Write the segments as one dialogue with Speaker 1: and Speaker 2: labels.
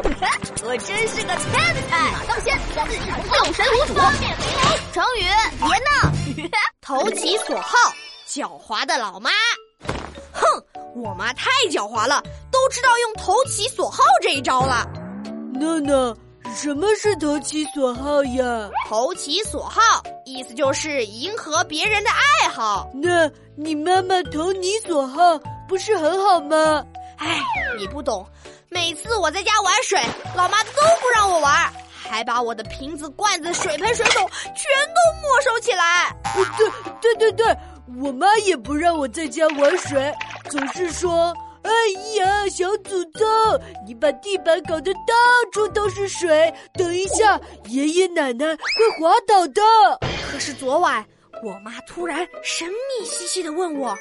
Speaker 1: 我真是个天才！
Speaker 2: 马当先，六神无主。
Speaker 1: 成语别闹，投其所好，狡猾的老妈。哼，我妈太狡猾了，都知道用投其所好这一招了。
Speaker 3: 娜娜，什么是投其所好呀？
Speaker 1: 投其所好，意思就是迎合别人的爱好。
Speaker 3: 那你妈妈投你所好，不是很好吗？
Speaker 1: 哎，你不懂。每次我在家玩水，老妈都不让我玩，还把我的瓶子、罐子、水盆、水桶全都没收起来。
Speaker 3: 对对对对，我妈也不让我在家玩水，总是说：“哎呀，小祖宗，你把地板搞得到处都是水，等一下爷爷奶奶会滑倒的。”
Speaker 1: 可是昨晚，我妈突然神秘兮兮的问我。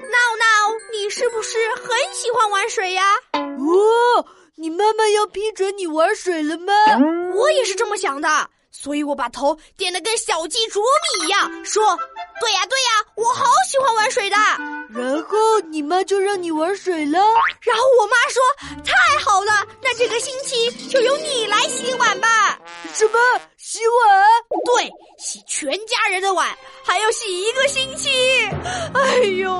Speaker 1: 闹闹，你是不是很喜欢玩水呀？
Speaker 3: 哦，你妈妈要批准你玩水了吗？
Speaker 1: 我也是这么想的，所以我把头点得跟小鸡啄米一样，说：“对呀，对呀，我好喜欢玩水的。”
Speaker 3: 然后你妈就让你玩水了。
Speaker 1: 然后我妈说：“太好了，那这个星期就由你来洗碗吧。”
Speaker 3: 什么？洗碗？
Speaker 1: 对，洗全家人的碗，还要洗一个星期。哎呦！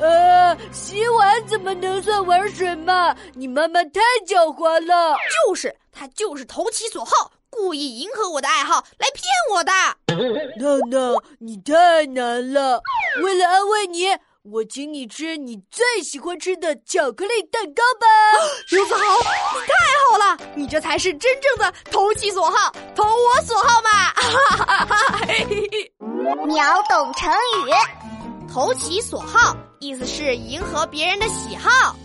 Speaker 3: 呃，洗碗怎么能算玩水嘛？你妈妈太狡猾了。
Speaker 1: 就是，她就是投其所好，故意迎合我的爱好来骗我的。
Speaker 3: 闹闹，你太难了。为了安慰你，我请你吃你最喜欢吃的巧克力蛋糕吧。
Speaker 1: 刘子豪，你太这才是真正的投其所好，投我所好嘛。
Speaker 2: 秒懂成语，
Speaker 1: 投其所好。意思是迎合别人的喜好。